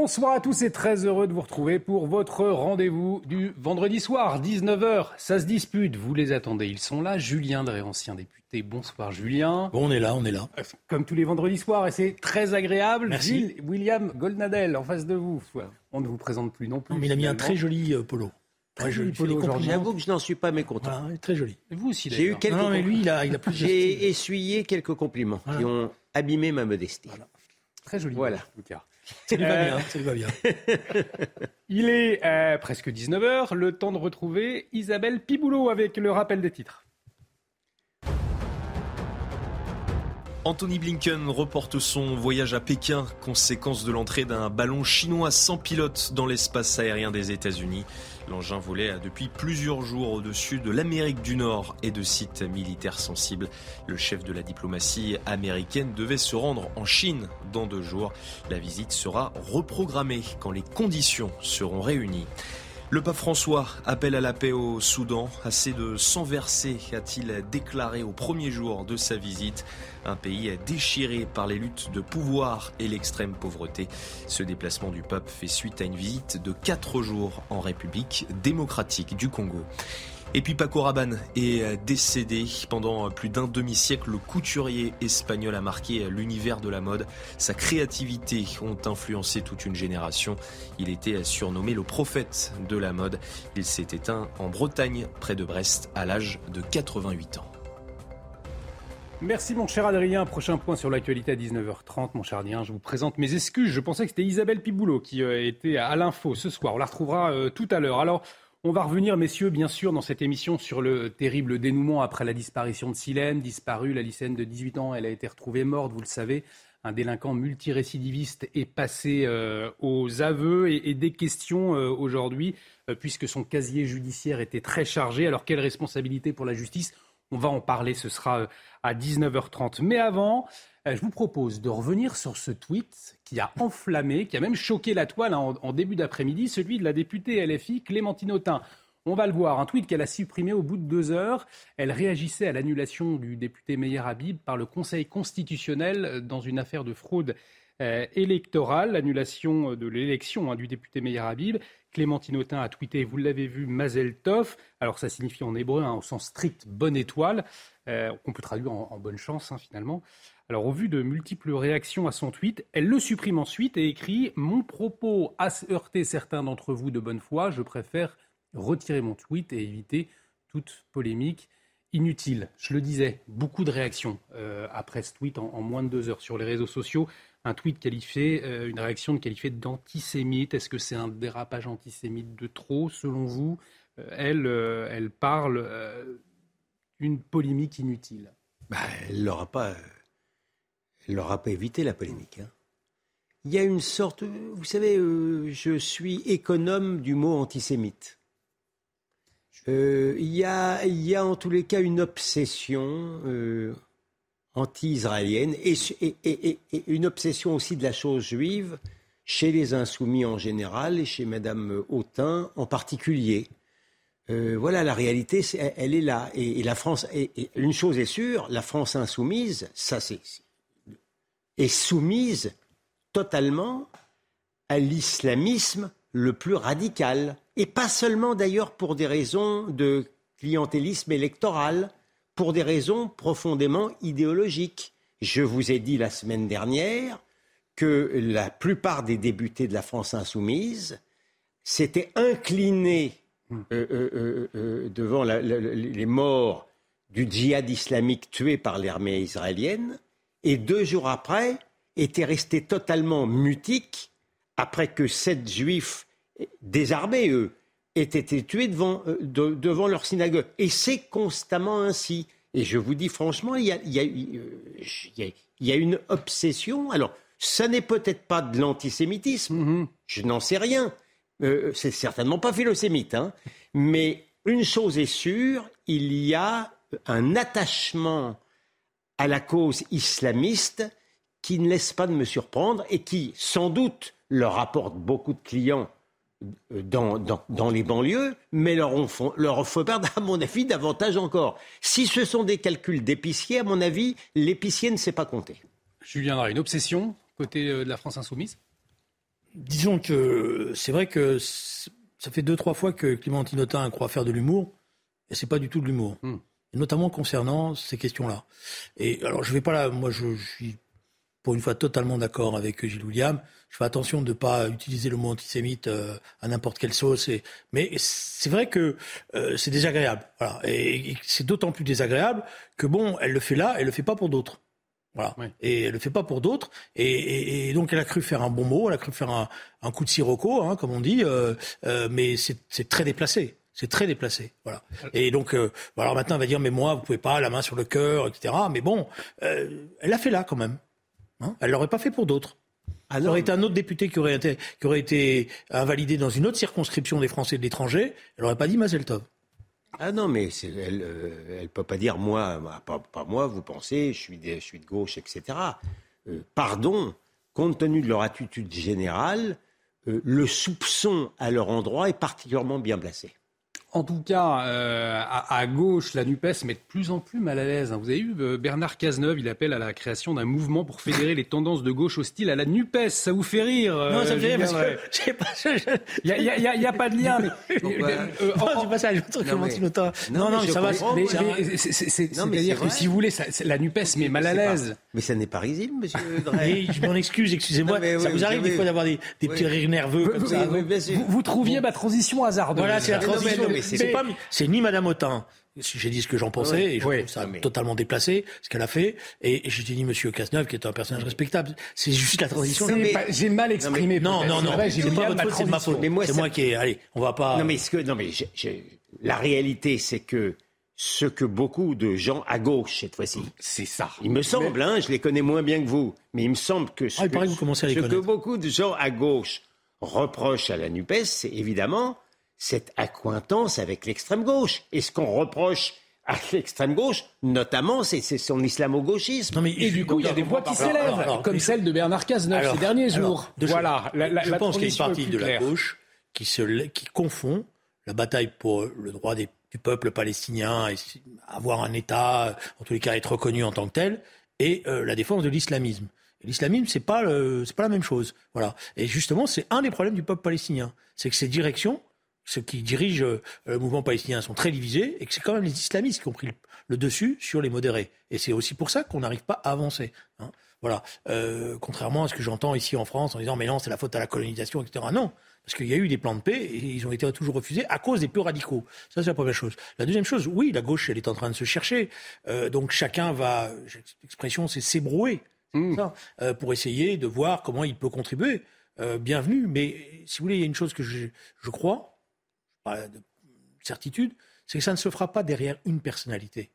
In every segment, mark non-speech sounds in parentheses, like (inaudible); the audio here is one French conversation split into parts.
Bonsoir à tous et très heureux de vous retrouver pour votre rendez-vous du vendredi soir, 19h. Ça se dispute, vous les attendez, ils sont là. Julien Drey, ancien député. Bonsoir Julien. Bon, on est là, on est là. Comme tous les vendredis soirs, et c'est très agréable. Merci. Gilles William Goldnadel en face de vous. On ne vous présente plus non plus. Non, mais il a mis un très joli euh, polo. Très joli polo. J'avoue que je n'en suis pas mécontent. Voilà, très joli. Et vous aussi J'ai eu quelques Non, non, mais compliments. lui, il a, il a plus. J'ai essuyé quelques compliments qui ont abîmé ma modestie. Très joli. Voilà. en tout cas. Ça lui va Euh, bien, ça lui va bien. (laughs) Il est euh, presque 19h, le temps de retrouver Isabelle Piboulot avec le rappel des titres. Anthony Blinken reporte son voyage à Pékin, conséquence de l'entrée d'un ballon chinois sans pilote dans l'espace aérien des États-Unis. L'engin volait depuis plusieurs jours au-dessus de l'Amérique du Nord et de sites militaires sensibles. Le chef de la diplomatie américaine devait se rendre en Chine dans deux jours. La visite sera reprogrammée quand les conditions seront réunies. Le pape François appelle à la paix au Soudan. Assez de sang versé, a-t-il déclaré au premier jour de sa visite. Un pays déchiré par les luttes de pouvoir et l'extrême pauvreté. Ce déplacement du pape fait suite à une visite de quatre jours en République démocratique du Congo. Et puis Paco Rabanne est décédé pendant plus d'un demi-siècle. Le couturier espagnol a marqué l'univers de la mode. Sa créativité ont influencé toute une génération. Il était surnommé le prophète de la mode. Il s'est éteint en Bretagne, près de Brest, à l'âge de 88 ans. Merci mon cher Adrien. Prochain point sur l'actualité à 19h30. Mon cher Adrien, je vous présente mes excuses. Je pensais que c'était Isabelle Piboulot qui euh, était à l'info ce soir. On la retrouvera euh, tout à l'heure. Alors, on va revenir, messieurs, bien sûr, dans cette émission sur le terrible dénouement après la disparition de Silène. Disparue, la lycéenne de 18 ans, elle a été retrouvée morte, vous le savez. Un délinquant multirécidiviste est passé euh, aux aveux et, des questions euh, aujourd'hui, euh, puisque son casier judiciaire était très chargé. Alors, quelle responsabilité pour la justice? On va en parler, ce sera à 19h30. Mais avant, euh, je vous propose de revenir sur ce tweet qui a enflammé, qui a même choqué la toile hein, en, début d'après-midi, celui de la députée LFI Clémentine Autain. On va le voir, un tweet qu'elle a supprimé au bout de deux heures. Elle réagissait à l'annulation du député Meyer Habib par le Conseil constitutionnel euh, dans une affaire de fraude euh, électorale, l'annulation de l'élection hein, du député Meyer Habib. Clémentine Autain a tweeté, vous l'avez vu, Mazel Tov. Alors ça signifie en hébreu, hein, au sens strict, bonne étoile, euh, qu'on peut traduire en, bonne chance hein, finalement. Alors au vu de multiples réactions à son tweet, elle le supprime ensuite et écrit Mon propos a heurté certains d'entre vous de bonne foi, je préfère retirer mon tweet et éviter toute polémique inutile. Je le disais, beaucoup de réactions euh, après ce tweet en moins de deux heures sur les réseaux sociaux un tweet qualifié, euh, une réaction qualifiée d'antisémite. Est-ce que c'est un dérapage antisémite de trop, selon vous Euh, elle, euh, elle parle d'une polémique inutile. Bah, elle n'aura pas, pas évité la polémique. hein. Il y a une sorte, vous savez, je suis économe du mot antisémite. Il, y a, il y a en tous les cas une obsession anti-israélienne et, une obsession aussi de la chose juive chez les insoumis en général et chez Madame Autain en particulier. Euh, voilà, la réalité, elle, est là. Et, la France, une chose est sûre, la France insoumise, ça c'est, est soumise totalement à l'islamisme le plus radical. Et pas seulement d'ailleurs pour des raisons de clientélisme électoral, pour des raisons profondément idéologiques. Je vous ai dit la semaine dernière que la plupart des députés de la France insoumise s'étaient inclinés euh, euh, euh, devant les morts du djihad islamique tué par l'armée israélienne, et deux jours après étaient restés totalement mutiques après que sept juifs désarmés, eux, aient été tués devant, euh, de- devant leur synagogue. Et c'est constamment ainsi. Et je vous dis franchement, il y a, il y a- il y a- il y a une obsession. Alors, ça n'est peut-être pas de l'antisémitisme, Mhm. je n'en sais rien. Euh, c'est certainement pas philosémite, hein. Mais une chose est sûre, il y a un attachement à la cause islamiste qui ne laisse pas de me surprendre et qui, sans doute, leur apporte beaucoup de clients euh, dans, dans, dans les banlieues, mais leur leur perdre, à mon avis, davantage encore. Si ce sont des calculs d'épicier, à mon avis, l'épicier ne sait pas compter. Julien Drey, une obsession côté euh, de la France insoumise? Disons que c'est vrai que ça fait deux, trois fois que Clément Tinotin croit faire de l'humour, et c'est pas du tout de l'humour. Hmm. Notamment concernant ces questions-là. Et alors, je vais pas là, moi, je, je suis pour une fois totalement d'accord avec Gilles William. Je fais attention de ne pas utiliser le mot antisémite euh, à n'importe quelle sauce. Et, mais c'est vrai que euh, c'est désagréable. Voilà. Et, et c'est d'autant plus désagréable que bon, elle le fait là, elle le fait pas pour d'autres. Voilà. Oui. Et elle le fait pas pour d'autres. Et, et- et donc elle a cru faire un bon mot, elle a cru faire un, un coup de sirocco, hein, comme on dit. euh, euh, mais c'est très déplacé. C'est très déplacé, voilà. Et donc, euh, alors maintenant, elle va dire, mais moi, vous pouvez pas, la main sur le cœur, etc. Mais bon, elle l'a fait là quand même. Hein elle l'aurait pas fait pour d'autres. Ah Ça non, aurait été un autre député qui aurait été, qui aurait été invalidé dans une autre circonscription des Français de l'étranger. Elle aurait pas dit Mazel Tov. Ah non, mais elle ne peut pas dire moi, moi, pas, pas moi, vous pensez, je suis de, je suis de gauche, etc. Euh, pardon, compte tenu de leur attitude générale, euh, le soupçon à leur endroit est particulièrement bien placé. En tout cas, euh, à, à gauche, la NUPES met de plus en plus mal à l'aise. hein. Vous avez vu, euh, Bernard Cazeneuve, il appelle à la création d'un mouvement pour fédérer les tendances de gauche hostiles à la NUPES. Ça vous fait rire euh, non, ça me fait rire parce que (laughs) pas. Il n'y a, pas de lien. (laughs) mais- Pourquoi euh, Non, c'est pas ça. Je veux dire Non. Non, mais mais ça va. C'est-à-dire c'est que si vous voulez, ça- la NUPES met mal à l'aise. Mais ça n'est pas risible, monsieur (laughs) Drey. Je m'en excuse, excusez-moi. Ça vous arrive des fois d'avoir des, petits rires nerveux comme ça. Vous, trouviez ma transition hasardeuse. Voilà, c'est la transition. Mais c'est- C'est pas, c'est ni Madame Autain. J'ai dit ce que j'en pensais et je trouve ça mais- totalement déplacé ce qu'elle a fait. Et j'ai dit Monsieur Cazeneuve qui est un personnage respectable. C'est juste la transition. Mais- J'ai mal exprimé. Non, peut-être. non, non. C'est pas votre faute, c'est de ma transition. faute. Mais moi, c'est ça- moi qui ai. Allez, on va pas. Non, mais, ce que, non, mais la réalité, c'est que ce que beaucoup de gens à gauche, cette fois-ci, C'est ça. Il me semble, hein, je les connais moins bien que vous, mais il me semble que ce, Ah, que, paraît que vous commencez à les ce que connaître. beaucoup de gens à gauche reprochent à la NUPES, c'est évidemment cette accointance avec l'extrême gauche. Et ce qu'on reproche à (laughs) l'extrême gauche, notamment, c'est son islamo-gauchisme. Non, mais Et du coup, il y a des voix qui s'élèvent, comme celle de Bernard Cazeneuve Alors, ces derniers alors, jours. Voilà, la, la, je la pense qu'il y a une partie de la gauche qui, se, qui confond la bataille pour le droit des- du peuple palestinien et avoir un État, en tous les cas être reconnu en tant que tel, et euh, la défense de l'islamisme. L'islamisme, c'est pas le- pas la même chose. Voilà. Et justement, c'est un des problèmes du peuple palestinien, c'est que ces directions, ceux qui dirigent euh, le mouvement palestinien, sont très divisés, et que c'est quand même les islamistes qui ont pris le, le dessus sur les modérés. Et c'est aussi pour ça qu'on n'arrive pas à avancer. hein. Voilà. Euh, contrairement à ce que j'entends ici en France en disant mais non, c'est la faute à la colonisation, etc. Non. Parce qu'il y a eu des plans de paix et ils ont été toujours refusés à cause des plus radicaux. Ça, c'est la première chose. La deuxième chose, oui, la gauche, elle est en train de se chercher. Euh, donc chacun va, l'expression, c'est s'ébrouer, Mmh. euh, pour essayer de voir comment il peut contribuer. Bienvenue. Mais si vous voulez, il y a une chose que je, je crois, pas de certitude, c'est que ça ne se fera pas derrière une personnalité.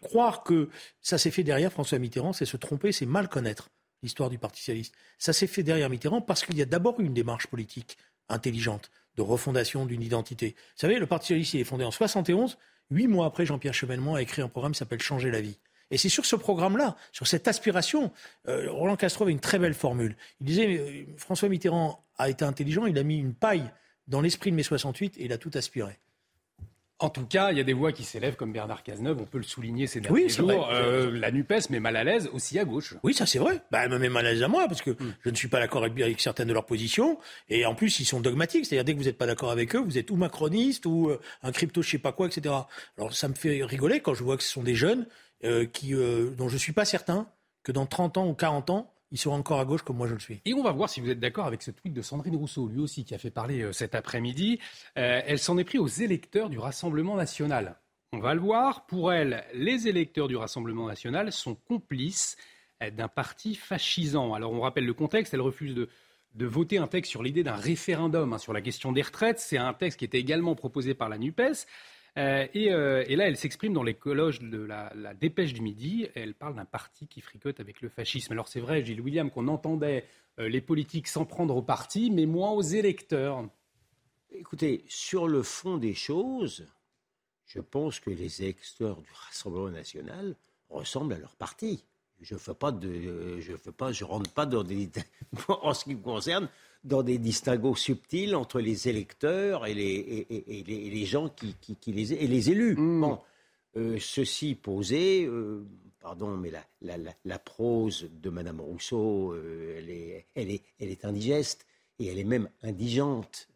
Croire que ça s'est fait derrière François Mitterrand, c'est se tromper, c'est mal connaître l'histoire du Parti socialiste. Ça s'est fait derrière Mitterrand parce qu'il y a d'abord eu une démarche politique intelligente de refondation d'une identité. Vous savez, le Parti socialiste il est fondé en 71. Huit mois après, Jean-Pierre Chevènement a écrit un programme qui s'appelle Changer la vie. Et c'est sur ce programme-là, sur cette aspiration, euh, Roland Castro avait une très belle formule. Il disait, euh, François Mitterrand a été intelligent, il a mis une paille dans l'esprit de mai 68 et il a tout aspiré. En tout cas, il y a des voix qui s'élèvent comme Bernard Cazeneuve, on peut le souligner ces derniers Oui, c'est jours. Euh, la NUPES met mal à l'aise aussi à gauche. Oui, ça c'est vrai. Bah, elle me met mal à l'aise à moi parce que Hmm. je ne suis pas d'accord avec, avec certaines de leurs positions. Et en plus, ils sont dogmatiques. C'est-à-dire, dès que vous n'êtes pas d'accord avec eux, vous êtes ou macroniste ou euh, un crypto, je sais pas quoi, etc. Alors, ça me fait rigoler quand je vois que ce sont des jeunes euh, qui, euh, dont je suis pas certain que dans 30 ans ou 40 ans, ils seront encore à gauche comme moi je le suis. Et on va voir si vous êtes d'accord avec ce tweet de Sandrine Rousseau, lui aussi, qui a fait parler euh, cet après-midi. Euh, elle s'en est pris aux électeurs du Rassemblement national. On va le voir. Pour elle, les électeurs du Rassemblement national sont complices euh, d'un parti fascisant. Alors on rappelle le contexte. Elle refuse de, de voter un texte sur l'idée d'un référendum hein, sur la question des retraites. C'est un texte qui était également proposé par la NUPES. Euh, euh, et, là, elle s'exprime dans les colloges de la, dépêche du midi. Elle parle d'un parti qui fricote avec le fascisme. Alors c'est vrai, Gilles William, qu'on entendait euh, les politiques s'en prendre au parti, mais moins aux électeurs. Écoutez, sur le fond des choses, je pense que les électeurs du Rassemblement national ressemblent à leur parti. Je ne pas de, je fais pas, je rentre pas dans des, (laughs) en ce qui me concerne, dans des distinguos subtils entre les électeurs et les, et, les, gens qui, qui, les, et les élus. Mm. Bon, euh, ceci posé, euh, pardon, mais la, la, la, prose de Madame Rousseau, euh, elle, est, elle, est, elle est indigeste et elle est même indigente.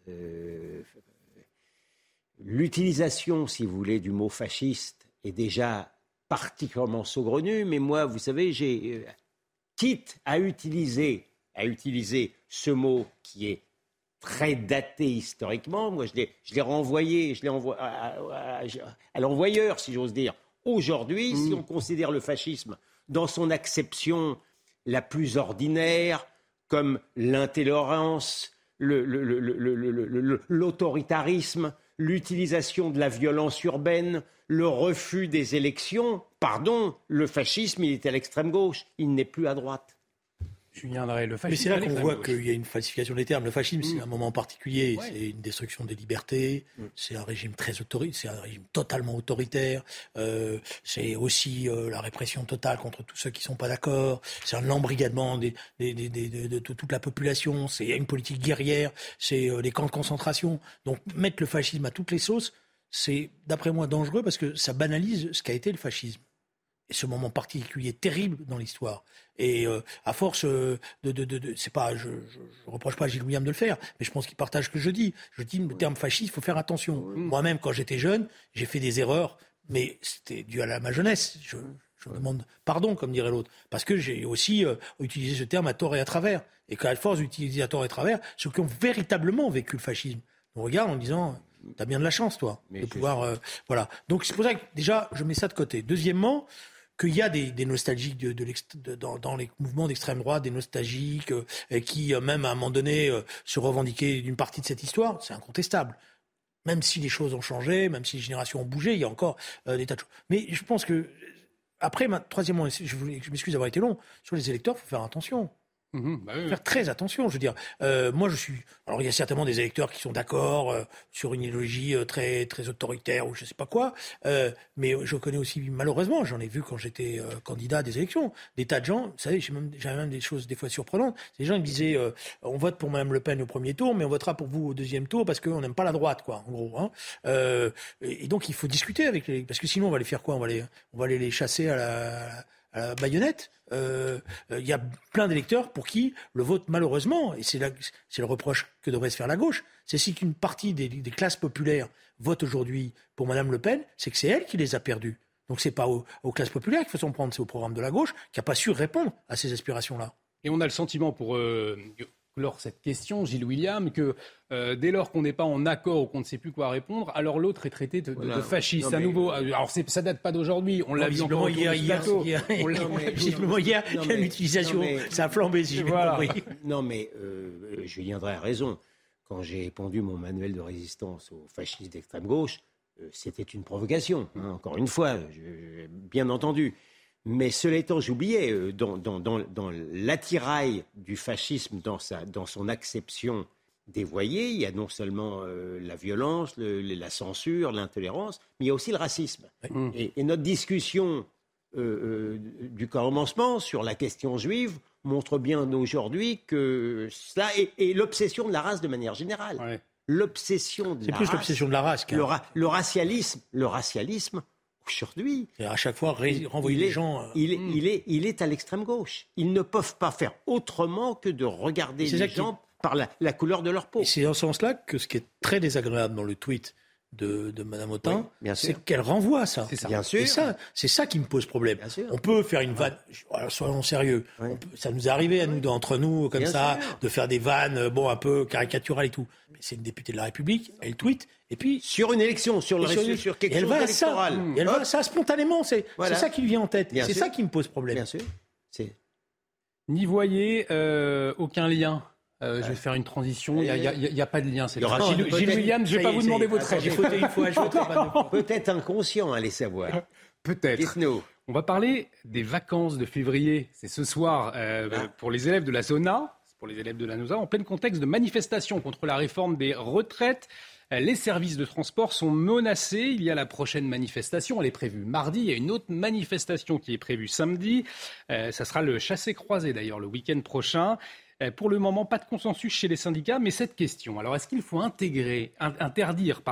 L'utilisation, si vous voulez, du mot fasciste est déjà particulièrement saugrenue, mais moi, vous savez, j'ai quitte à utiliser, à utiliser ce mot qui est très daté historiquement. Moi, je l'ai renvoyé, je l'ai envoyé à, l'envoyeur, si j'ose dire. Aujourd'hui, si mm. on considère le fascisme dans son acception la plus ordinaire, comme l'intolérance, l'autoritarisme, l'utilisation de la violence urbaine, le refus des élections, pardon, le fascisme, il est à l'extrême gauche, il n'est plus à droite. Julien le fascisme. Mais c'est là qu'on voit qu'il y a une falsification des termes. Le fascisme, c'est mm. un moment particulier, c'est une destruction des libertés, mm. c'est un régime très autoritaire, c'est un régime totalement autoritaire, euh, c'est aussi euh, la répression totale contre tous ceux qui ne sont pas d'accord, c'est un embrigadement des, de, toute la population, c'est une politique guerrière, c'est euh, les camps de concentration. Donc mettre le fascisme à toutes les sauces, c'est d'après moi dangereux parce que ça banalise ce qu'a été le fascisme ce moment particulier terrible dans l'histoire. Et euh, à force euh, de, de, de, c'est pas, je, je, reproche pas à Gilles William de le faire, mais je pense qu'il partage ce que je dis. Je dis le terme fasciste, il faut faire attention. Moi-même, quand j'étais jeune, j'ai fait des erreurs, mais c'était dû à ma jeunesse. Je, je demande pardon, comme dirait l'autre, parce que j'ai aussi euh, utilisé ce terme à tort et à travers, et qu'à force d'utiliser à tort et à travers, ceux qui ont véritablement vécu le fascisme, on regarde en disant T'as bien de la chance, toi, de pouvoir. voilà. Donc c'est pour ça que déjà, je mets ça de côté. Deuxièmement, qu'il y a des, nostalgiques dans, les mouvements d'extrême droite, des nostalgiques euh, qui, euh, même à un moment donné, euh, se revendiquaient d'une partie de cette histoire, c'est incontestable. Même si les choses ont changé, même si les générations ont bougé, il y a encore des tas de choses. Mais je pense que, après, troisièmement, je, je m'excuse d'avoir été long, sur les électeurs, il faut faire attention. Mmh bah Faire très attention, je veux dire. Euh, moi, je suis. Alors, il y a certainement des électeurs qui sont d'accord euh, sur une idéologie euh, très très autoritaire ou je sais pas quoi. Mais je connais aussi, malheureusement, j'en ai vu quand j'étais candidat à des élections, des tas de gens. Vous savez, j'ai même, même des choses des fois surprenantes. Des gens qui me disaient, on vote pour Mme Le Pen au premier tour, mais on votera pour vous au deuxième tour parce qu'on n'aime pas la droite, quoi, en gros. Hein. et donc, il faut discuter avec les, parce que sinon, on va les faire quoi? On va les, on va aller les chasser à la euh, baïonnette. Euh, il y a plein d'électeurs pour qui le vote, malheureusement, et c'est le reproche que devrait se faire la gauche, c'est si qu'une partie des, classes populaires vote aujourd'hui pour Mme Le Pen, c'est que c'est elle qui les a perdus. Donc c'est pas aux, classes populaires qu'il faut s'en prendre, c'est au programme de la gauche qui n'a pas su répondre à ces aspirations-là. Et on a le sentiment, pour euh, lors cette question, Gilles William, que euh, dès lors qu'on n'est pas en accord ou qu'on ne sait plus quoi répondre, alors l'autre est traité de, fasciste. à nouveau, alors ça date pas d'aujourd'hui. On l'a vu encore hier, hier, hier, Visiblement hier, il y a l'utilisation, ça a flambé si voilà. Non mais euh, Julien Drey a raison. Quand j'ai pondu mon manuel de résistance aux fascistes d'extrême gauche, euh, c'était une provocation. Hein, encore une fois, bien entendu. Mais cela étant, j'oubliais, euh, dans, dans, l'attirail du fascisme, dans, sa, dans son acception dévoyée, il y a non seulement euh, la violence, la censure, l'intolérance, mais il y a aussi le racisme. Et, notre discussion euh, du commencement sur la question juive montre bien aujourd'hui que cela est, l'obsession de la race de manière générale. L'obsession de C'est plus l'obsession de la race. Le, le, racialisme, le racialisme aujourd'hui. Et à chaque fois, renvoyer les gens. Euh, il, est, hmm. il, est, il est à l'extrême gauche. Ils ne peuvent pas faire autrement que de regarder les gens par la, couleur de leur peau. C'est dans ce sens-là que ce qui est très désagréable dans le tweet de, de Mme Autain, c'est qu'elle renvoie ça. C'est ça. Bien sûr. C'est ça, qui me pose problème. On peut faire une vanne, soyons sérieux, ça nous est arrivé à nous, entre nous, comme ça, de faire des vannes, bon, un peu caricaturales et tout. Mais c'est une députée de la République, elle tweet, et puis... Sur une élection, sur, le, sur, sur quelque elle va ça, elle va ça spontanément, c'est ça qui lui vient en tête. C'est ça qui me pose problème. Bien sûr. N'y voyez euh, aucun lien euh, je vais faire une transition. Il n'y a, pas de lien. Il y aura Gilles, Gilles William, je ne vais pas vous demander votre avis. (laughs) Peut-être inconscient, allez savoir. Peut-être. On va parler des vacances de février. C'est ce soir euh, ah. pour les élèves de la ZONA, pour les élèves de la NOSA, en plein contexte de manifestation contre la réforme des retraites. Les services de transport sont menacés. Il y a la prochaine manifestation, elle est prévue mardi. Il y a une autre manifestation qui est prévue samedi. Euh, ça sera le chassé-croisé d'ailleurs le week-end prochain. Euh, pour le moment, pas de consensus chez les syndicats, mais cette question. Alors, est-ce qu'il faut intégrer, interdire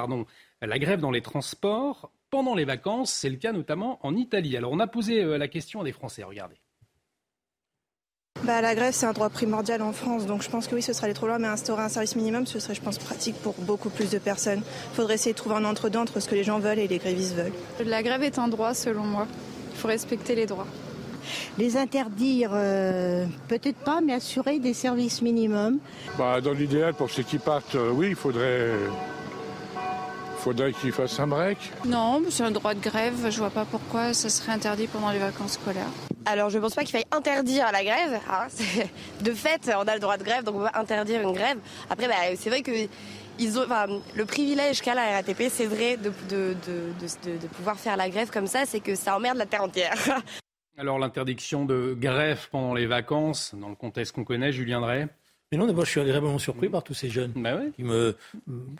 la grève dans les transports pendant les vacances? C'est le cas notamment en Italie. Alors, on a posé euh, la question à des Français. Regardez. Bah, la grève, c'est un droit primordial en France, donc je pense que oui, ce serait aller trop loin, mais instaurer un service minimum, ce serait, je pense, pratique pour beaucoup plus de personnes. Il faudrait essayer de trouver un entre-deux entre ce que les gens veulent et les grévistes veulent. La grève est un droit, selon moi. Il faut respecter les droits. Les interdire, euh, peut-être pas, mais assurer des services minimums. Bah, dans l'idéal, pour ceux qui partent, euh, oui, il faudrait faudrait qu'ils fassent un break Non, c'est un droit de grève. Je vois pas pourquoi ça serait interdit pendant les vacances scolaires. Alors, je pense pas qu'il faille interdire la grève. Hein. (laughs) De fait, on a le droit de grève, donc on va interdire une grève. Après, bah, c'est vrai que ils ont, le privilège qu'a la RATP, c'est vrai, de, de, de, pouvoir faire la grève comme ça, c'est que ça emmerde la terre entière. (laughs) Alors, l'interdiction de grève pendant les vacances, dans le contexte qu'on connaît, Julien Drey? Mais non, d'abord, je suis agréablement surpris par tous ces jeunes bah qui, me,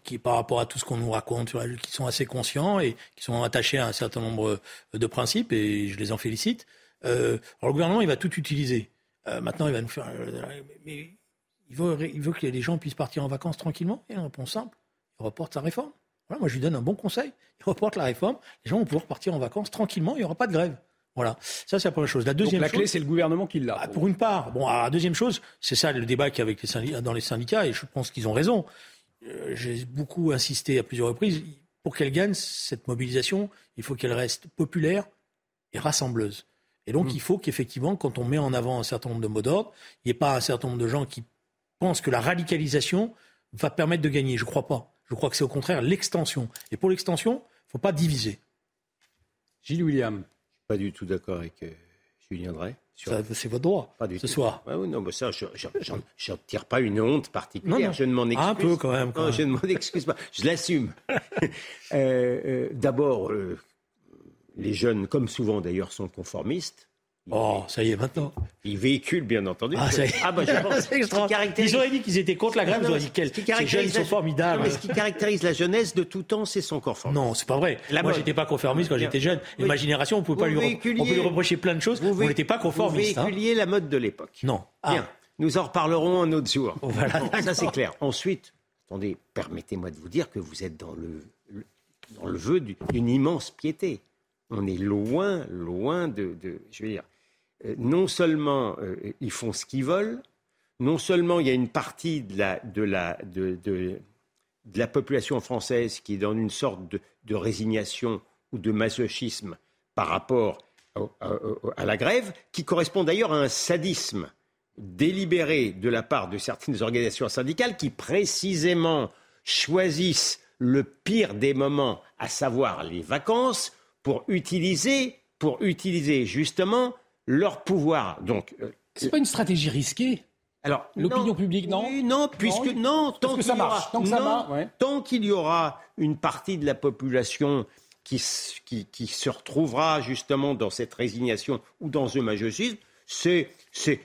qui, par rapport à tout ce qu'on nous raconte, qui sont assez conscients et qui sont attachés à un certain nombre de principes, et je les en félicite. Euh, alors, le gouvernement, il va tout utiliser. Euh, maintenant, il va nous faire. Euh, mais il veut, il veut que les gens puissent partir en vacances tranquillement. Et une réponse simple il reporte sa réforme. Voilà, moi, je lui donne un bon conseil. Il reporte la réforme. Les gens vont pouvoir partir en vacances tranquillement. Il n'y aura pas de grève. Voilà, ça c'est la première chose. La deuxième Donc, la clé, c'est le gouvernement qui l'a. Bah, pour une part. Bon, la deuxième chose, c'est ça le débat qu'il y a avec les syndicats, dans les syndicats, et je pense qu'ils ont raison. Euh, j'ai beaucoup insisté à plusieurs reprises. Pour qu'elle gagne cette mobilisation, il faut qu'elle reste populaire et rassembleuse. Et donc, hmm. il faut qu'effectivement, quand on met en avant un certain nombre de mots d'ordre, il n'y ait pas un certain nombre de gens qui pensent que la radicalisation va permettre de gagner. Je ne crois pas. Je crois que c'est au contraire l'extension. Et pour l'extension, il ne faut pas diviser. Gilles William pas du tout d'accord avec euh, Julien Drey. C'est votre droit, pas du ce soir. Ah non, mais ça, je n'en tire pas une honte particulière. Je ne m'en excuse Un peu quand même. Je ne m'en excuse pas. Je l'assume. (laughs) Euh, euh, d'abord, les jeunes, comme souvent d'ailleurs, sont conformistes. Oh, ça y est, maintenant. Ils véhiculent, bien entendu. Ah, ça y est. Ah, bah, je (laughs) pense. Ils auraient dit qu'ils étaient contre la grève, ils auraient dit quels jeunes sont formidables. mais ce qui caractérise la jeunesse de tout temps, c'est son conformisme. Non, c'est pas vrai. Moi, j'étais pas conformiste quand j'étais jeune. Et ma génération, on pouvait pas lui, on peut lui reprocher plein de choses. Vous n'étiez pas conformiste. Vous hein. véhiculiez la mode de l'époque. Non. Bien. Ah. Nous en reparlerons un autre jour. Oh, voilà. ça, c'est clair. Ensuite, attendez, permettez-moi de vous dire que vous êtes dans le, dans le vœu d'une immense piété. On est loin, loin de, de je veux dire, non seulement euh, ils font ce qu'ils veulent, non seulement il y a une partie de la, population française qui est dans une sorte de, résignation ou de masochisme par rapport à, la grève, qui correspond d'ailleurs à un sadisme délibéré de la part de certaines organisations syndicales qui précisément choisissent le pire des moments, à savoir les vacances, pour utiliser, pour utiliser justement leur pouvoir. Donc, euh, c'est pas une stratégie risquée. Alors, l'opinion publique, non Non, puisque non, tant qu'il y aura, tant qu'il y aura une partie de la population qui, qui, se retrouvera justement dans cette résignation ou dans ce majorcisme, c'est,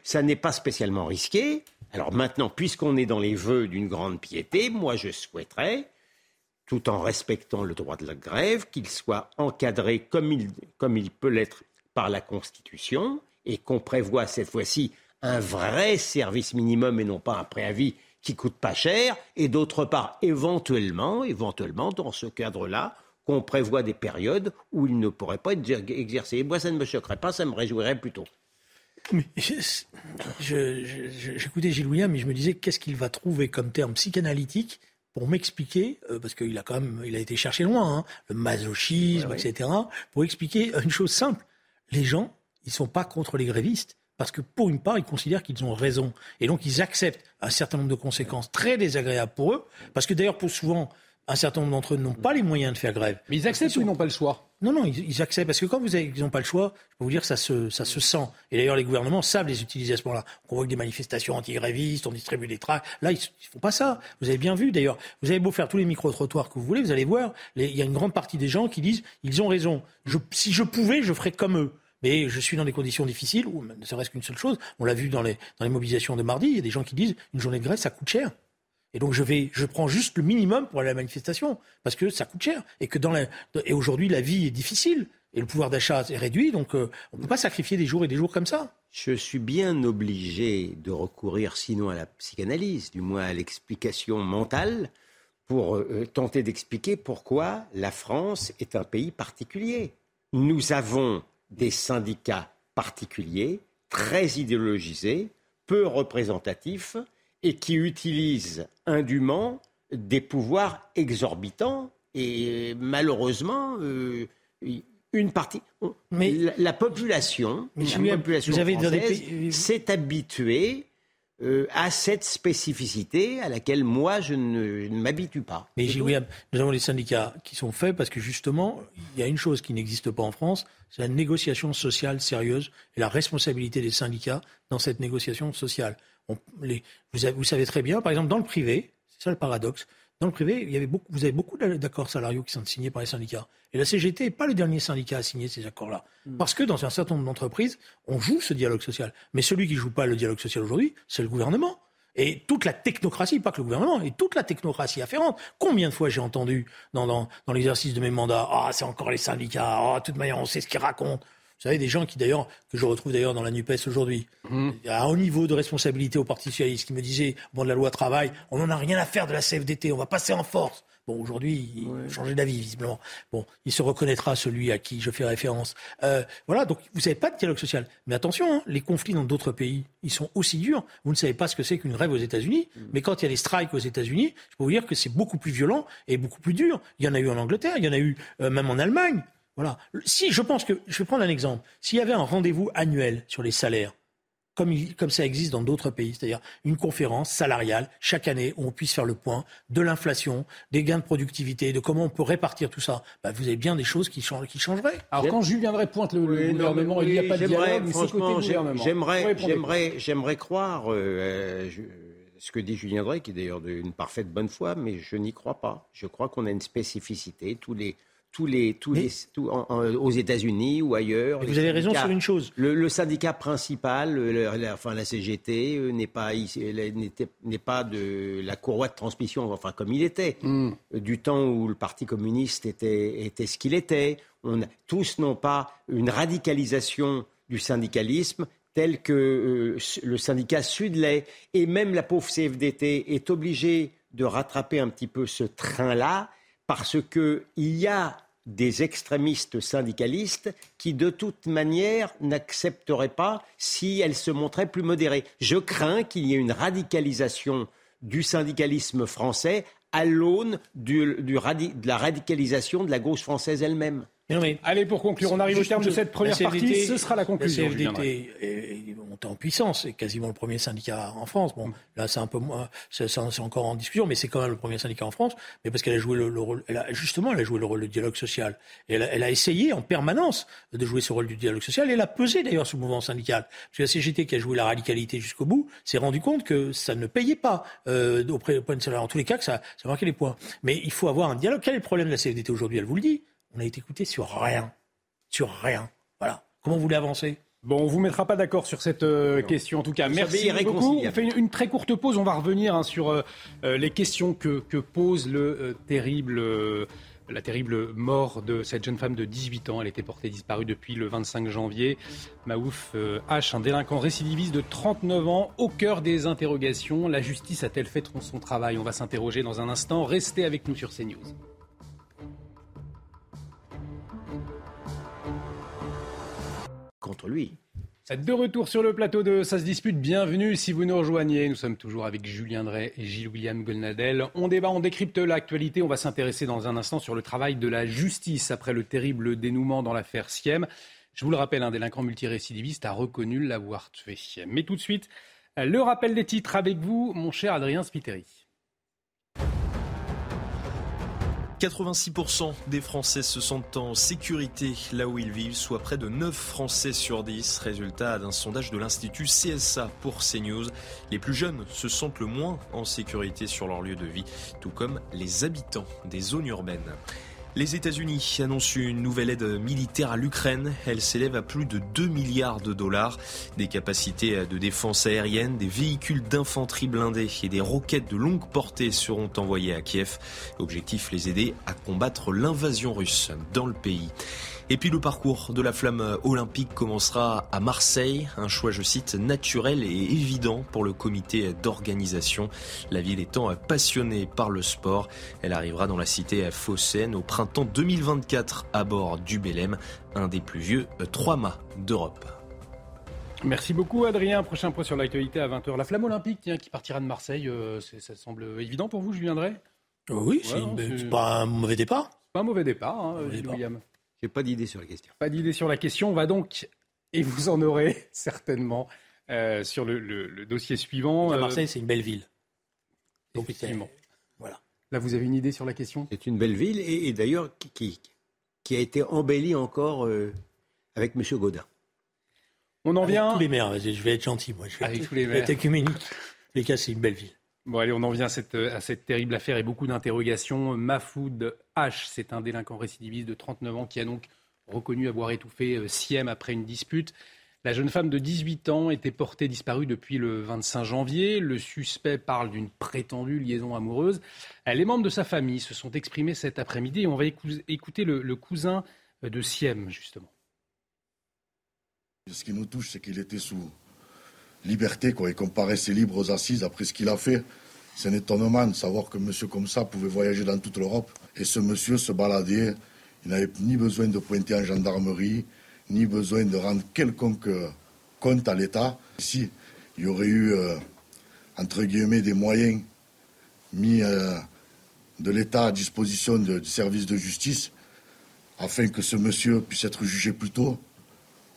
ça n'est pas spécialement risqué. Alors maintenant, puisqu'on est dans les vœux d'une grande piété, moi je souhaiterais, tout en respectant le droit de la grève, qu'il soit encadré comme il, comme il peut l'être par la Constitution et qu'on prévoit cette fois-ci un vrai service minimum et non pas un préavis qui coûte pas cher, et d'autre part, éventuellement, éventuellement, dans ce cadre-là, qu'on prévoit des périodes où il ne pourrait pas être exercé. Moi, ça ne me choquerait pas, ça me réjouirait plutôt. J'écoutais Gilles William, mais je me disais, qu'est-ce qu'il va trouver comme terme psychanalytique pour m'expliquer, euh, parce qu'il a quand même, il a été cherché loin, hein, le masochisme, etc., pour expliquer une chose simple les gens, ils ne sont pas contre les grévistes. Parce que pour une part, ils considèrent qu'ils ont raison. Et donc, ils acceptent un certain nombre de conséquences très désagréables pour eux. Parce que d'ailleurs, pour souvent, un certain nombre d'entre eux n'ont pas les moyens de faire grève. Mais ils acceptent ou ils n'ont pas le choix? Non, non, ils, ils, acceptent. Parce que quand vous avez, ils n'ont pas le choix, je peux vous dire que ça se, ça se sent. Et d'ailleurs, les gouvernements savent les utiliser à ce moment-là. On convoque des manifestations anti-grévistes, on distribue des tracts. Là, ils ne font pas ça. Vous avez bien vu, d'ailleurs. Vous avez beau faire tous les micro-trottoirs que vous voulez, vous allez voir, les, il y a une grande partie des gens qui disent ils ont raison. Je, si je pouvais, je ferais comme eux. Mais je suis dans des conditions difficiles, ou ne serait-ce qu'une seule chose. On l'a vu dans les, dans les mobilisations de mardi. Il y a des gens qui disent une journée de grève, ça coûte cher. Et donc je vais, je prends juste le minimum pour aller à la manifestation parce que ça coûte cher et que dans la, et aujourd'hui la vie est difficile et le pouvoir d'achat est réduit, donc euh, on ne peut pas sacrifier des jours et des jours comme ça. Je suis bien obligé de recourir sinon à la psychanalyse, du moins à l'explication mentale, pour euh, tenter d'expliquer pourquoi la France est un pays particulier. Nous avons des syndicats particuliers, très idéologisés, peu représentatifs, et qui utilisent indûment des pouvoirs exorbitants. Et malheureusement, euh, une partie, mais, la, la population, mais la population vous avez française pays... s'est habituée euh, à cette spécificité à laquelle moi je ne, je ne m'habitue pas. Mais William, nous avons des syndicats qui sont faits parce que justement, il y a une chose qui n'existe pas en France, c'est la négociation sociale sérieuse et la responsabilité des syndicats dans cette négociation sociale. On, les, vous, avez, vous, savez très bien, par exemple, dans le privé, c'est ça le paradoxe, dans le privé, il y avait beaucoup, vous avez beaucoup d'accords salariaux qui sont signés par les syndicats. Et la CGT n'est pas le dernier syndicat à signer ces accords-là. Mmh. Parce que dans un certain nombre d'entreprises, on joue ce dialogue social. Mais celui qui ne joue pas le dialogue social aujourd'hui, c'est le gouvernement. Et toute la technocratie, pas que le gouvernement, et toute la technocratie afférente. Combien de fois j'ai entendu dans, dans, dans l'exercice de mes mandats, ah, c'est encore les syndicats, ah, de toute manière, on sait ce qu'ils racontent. Vous savez, des gens qui d'ailleurs, que je retrouve d'ailleurs dans la NUPES aujourd'hui, mmh. à haut niveau de responsabilité au Parti Socialiste, qui me disaient, bon, de la loi travail, on n'en a rien à faire de la CFDT, on va passer en force. Bon, aujourd'hui, il ouais. a changé d'avis, visiblement. Bon, il se reconnaîtra, celui à qui je fais référence. Euh, voilà, donc vous savez pas de dialogue social. Mais attention, hein, les conflits dans d'autres pays, ils sont aussi durs. Vous ne savez pas ce que c'est qu'une grève aux États-Unis, mmh. mais quand il y a des strikes aux États-Unis, je peux vous dire que c'est beaucoup plus violent et beaucoup plus dur. Il y en a eu en Angleterre, il y en a eu euh, même en Allemagne. Voilà. Si, je pense que, je vais prendre un exemple. S'il y avait un rendez-vous annuel sur les salaires, comme, il, comme ça existe dans d'autres pays, c'est-à-dire une conférence salariale chaque année où on puisse faire le point de l'inflation, des gains de productivité, de comment on peut répartir tout ça, bah, vous avez bien des choses qui, changent, qui changeraient. Alors quand Julien Drey pointe le, oui, le gouvernement, il n'y a pas de dialogue, franchement, j'aimerais, j'aimerais, j'aimerais croire euh, je, ce que dit Julien Drey, qui est d'ailleurs d'une parfaite bonne foi, mais je n'y crois pas. Je crois qu'on a une spécificité. Tous les tous les, tous Mais- les, tout- en- en- aux États-Unis ou ailleurs. Vous avez raison sur une chose. Le, le syndicat principal, le- la, enfin la CGT, euh, n'est pas n'est pas de la courroie de transmission, enfin comme il était, euh, du temps où le Parti communiste était, était ce qu'il était. On tous n'ont pas une radicalisation du syndicalisme tel que euh, le syndicat Sud l'est, et même la pauvre CFDT est obligée de rattraper un petit peu ce train-là parce que il y a des extrémistes syndicalistes qui, de toute manière, n'accepteraient pas si elles se montraient plus modérées. Je crains qu'il y ait une radicalisation du syndicalisme français à l'aune de la radicalisation de la gauche française elle-même. Mais non, mais Allez, pour conclure, on arrive au terme de cette première CFDT, partie. Ce sera la conclusion. La CFDT est, est montée en puissance, c'est quasiment le premier syndicat en France. Bon, là, c'est un peu moins, c'est encore en discussion, mais c'est quand même le premier syndicat en France. Mais parce qu'elle a joué le, le rôle, elle a, justement, elle a joué le rôle du dialogue social. Et elle a, elle a essayé en permanence de jouer ce rôle du dialogue social. Et elle a pesé d'ailleurs sur le mouvement syndical. Parce que la CGT qui a joué la radicalité jusqu'au bout s'est rendu compte que ça ne payait pas euh, auprès auprès de salaire. En tous les cas, que ça, ça marquait les points. Mais il faut avoir un dialogue. Quel est le problème de la CFDT aujourd'hui? Elle vous le dit. On a été écouté sur rien sur rien. Voilà. Comment vous voulez avancer? Bon, on vous mettra pas d'accord sur cette euh, question en tout cas. Merci beaucoup. On fait une, une très courte pause. On va revenir hein, sur euh, euh, les questions que, que pose le euh, terrible, la terrible mort de cette jeune femme de 18 ans. Elle était portée disparue depuis le 25 janvier. Maouf H, un délinquant récidiviste de 39 ans, au cœur des interrogations. La justice a-t-elle fait son travail? On va s'interroger dans un instant. Restez avec nous sur CNews. Contre lui. De retour sur le plateau de Ça se dispute, bienvenue si vous nous rejoignez. Nous sommes toujours avec Julien Drey et Gilles-William Golnadel. On débat, on décrypte l'actualité. On va s'intéresser dans un instant sur le travail de la justice après le terrible dénouement dans l'affaire Siem. Je vous le rappelle, un délinquant multirécidiviste a reconnu l'avoir tué. Mais tout de suite, le rappel des titres avec vous, mon cher Adrien Spiteri. 86% des Français se sentent en sécurité là où ils vivent, soit près de 9 Français sur 10. Résultat d'un sondage de l'Institut CSA pour CNews. Les plus jeunes se sentent le moins en sécurité sur leur lieu de vie, tout comme les habitants des zones urbaines. Les États-Unis annoncent une nouvelle aide militaire à l'Ukraine. Elle s'élève à plus de 2 milliards de dollars. Des capacités de défense aérienne, des véhicules d'infanterie blindés et des roquettes de longue portée seront envoyés à Kiev. Objectif les aider à combattre l'invasion russe dans le pays. Et puis le parcours de la flamme olympique commencera à Marseille, un choix, je cite, naturel et évident pour le comité d'organisation. La ville étant passionnée par le sport, elle arrivera dans la cité phocéenne au printemps 2024 à bord du Bélem, un des plus vieux trois mâts d'Europe. Merci beaucoup Adrien. Prochain point sur l'actualité à 20h. La flamme olympique tiens, qui partira de Marseille, euh, ça semble évident pour vous, je viendrai Oui, c'est pas un mauvais départ. Pas un mauvais départ, hein, William. J'ai pas d'idée sur la question. Pas d'idée sur la question. On va donc, et vous en aurez (laughs) certainement, euh, sur le, dossier suivant. Euh, Marseille, c'est une belle ville. Donc, Effectivement. Voilà. Là, vous avez une idée sur la question? C'est une belle ville et, d'ailleurs qui, qui, a été embellie encore euh, avec M. Godin. On en vient. tous les maires, je vais être gentil, moi. Je vais avec tous les maires. les cas, c'est une belle ville. Bon, allez, on en vient à cette, à cette terrible affaire et beaucoup d'interrogations. Mafoud H, c'est un délinquant récidiviste de 39 ans qui a donc reconnu avoir étouffé euh, Siem après une dispute. La jeune femme de 18 ans était portée disparue depuis le 25 janvier. Le suspect parle d'une prétendue liaison amoureuse. Les membres de sa famille se sont exprimés cet après-midi on va écouter le, cousin de Siem, justement. Ce qui nous touche, c'est qu'il était sous liberté, quoi, et qu'on paraissait libre aux assises après ce qu'il a fait. C'est un étonnement de savoir qu'un monsieur comme ça pouvait voyager dans toute l'Europe. Et ce monsieur se baladait. Il n'avait ni besoin de pointer en gendarmerie, ni besoin de rendre quelconque compte à l'État. Si il y aurait eu, euh, entre guillemets, des moyens mis euh, de l'État à disposition du service de justice, afin que ce monsieur puisse être jugé plus tôt,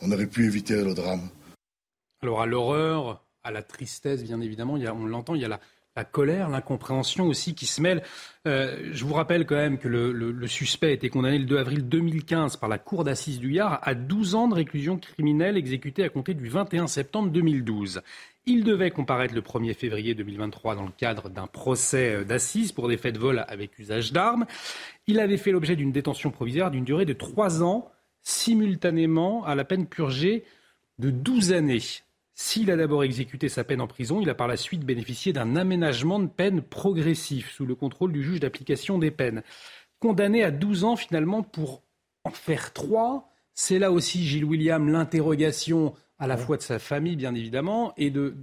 on aurait pu éviter le drame. Alors à l'horreur, à la tristesse, bien évidemment, on l'entend, il y a la, colère, l'incompréhension aussi qui se mêle. Euh, je vous rappelle quand même que le, suspect a été condamné le 2 avril 2015 par la Cour d'assises du Yard à 12 ans de réclusion criminelle exécutée à compter du 21 septembre 2012. Il devait comparaître le 1er février 2023 dans le cadre d'un procès euh, d'assises pour des faits de vol avec usage d'armes. Il avait fait l'objet d'une détention provisoire d'une durée de 3 ans, simultanément à la peine purgée de 12 années. S'il a d'abord exécuté sa peine en prison, il a par la suite bénéficié d'un aménagement de peine progressif sous le contrôle du juge d'application des peines. Condamné à 12 ans finalement pour en faire 3, c'est là aussi, Gilles William, l'interrogation à la fois de sa famille, bien évidemment, et de,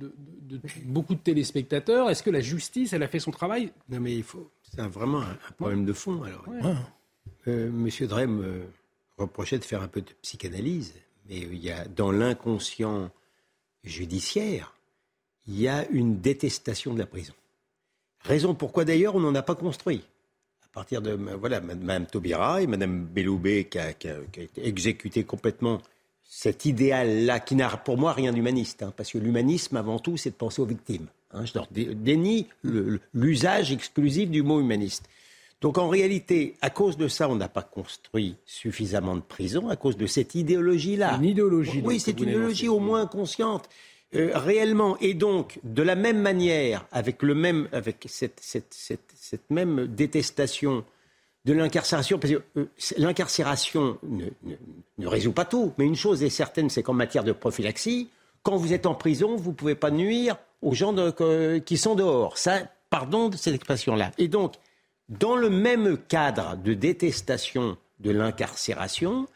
beaucoup de téléspectateurs. Est-ce que la justice, elle a fait son travail? Non, mais il faut. C'est vraiment un, problème de fond. Alors, euh, Monsieur Drem euh, reprochait de faire un peu de psychanalyse, mais il y a dans l'inconscient judiciaire, il y a une détestation de la prison. Raison pourquoi d'ailleurs on n'en a pas construit. À partir de voilà, Mme Taubira et Mme Belloubet qui a, exécuté complètement cet idéal-là, qui n'a pour moi rien d'humaniste, hein, parce que l'humanisme avant tout c'est de penser aux victimes. Hein. je leur dénie l'usage exclusif du mot humaniste. Donc en réalité, à cause de ça, on n'a pas construit suffisamment de prisons, à cause de cette idéologie-là. Une idéologie. Oui, c'est une idéologie au moins consciente. Euh, réellement, et donc, de la même manière, avec, le même, avec cette, cette, cette, cette même détestation de l'incarcération, parce que euh, l'incarcération ne, ne, ne, résout pas tout, mais une chose est certaine, c'est qu'en matière de prophylaxie, quand vous êtes en prison, vous ne pouvez pas nuire aux gens de, qui sont dehors. Ça, pardon de cette expression-là. Et donc, dans le même cadre de détestation de l'incarcération,